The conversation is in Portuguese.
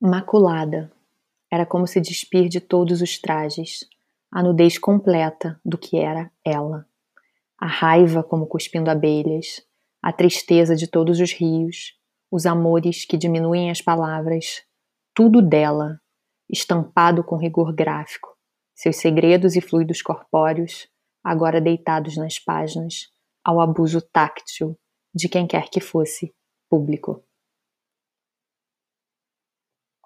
Maculada. Era como se despir de todos os trajes, a nudez completa do que era ela. A raiva como cuspindo abelhas, a tristeza de todos os rios, os amores que diminuem as palavras, tudo dela, estampado com rigor gráfico, seus segredos e fluidos corpóreos, agora deitados nas páginas, ao abuso táctil de quem quer que fosse público.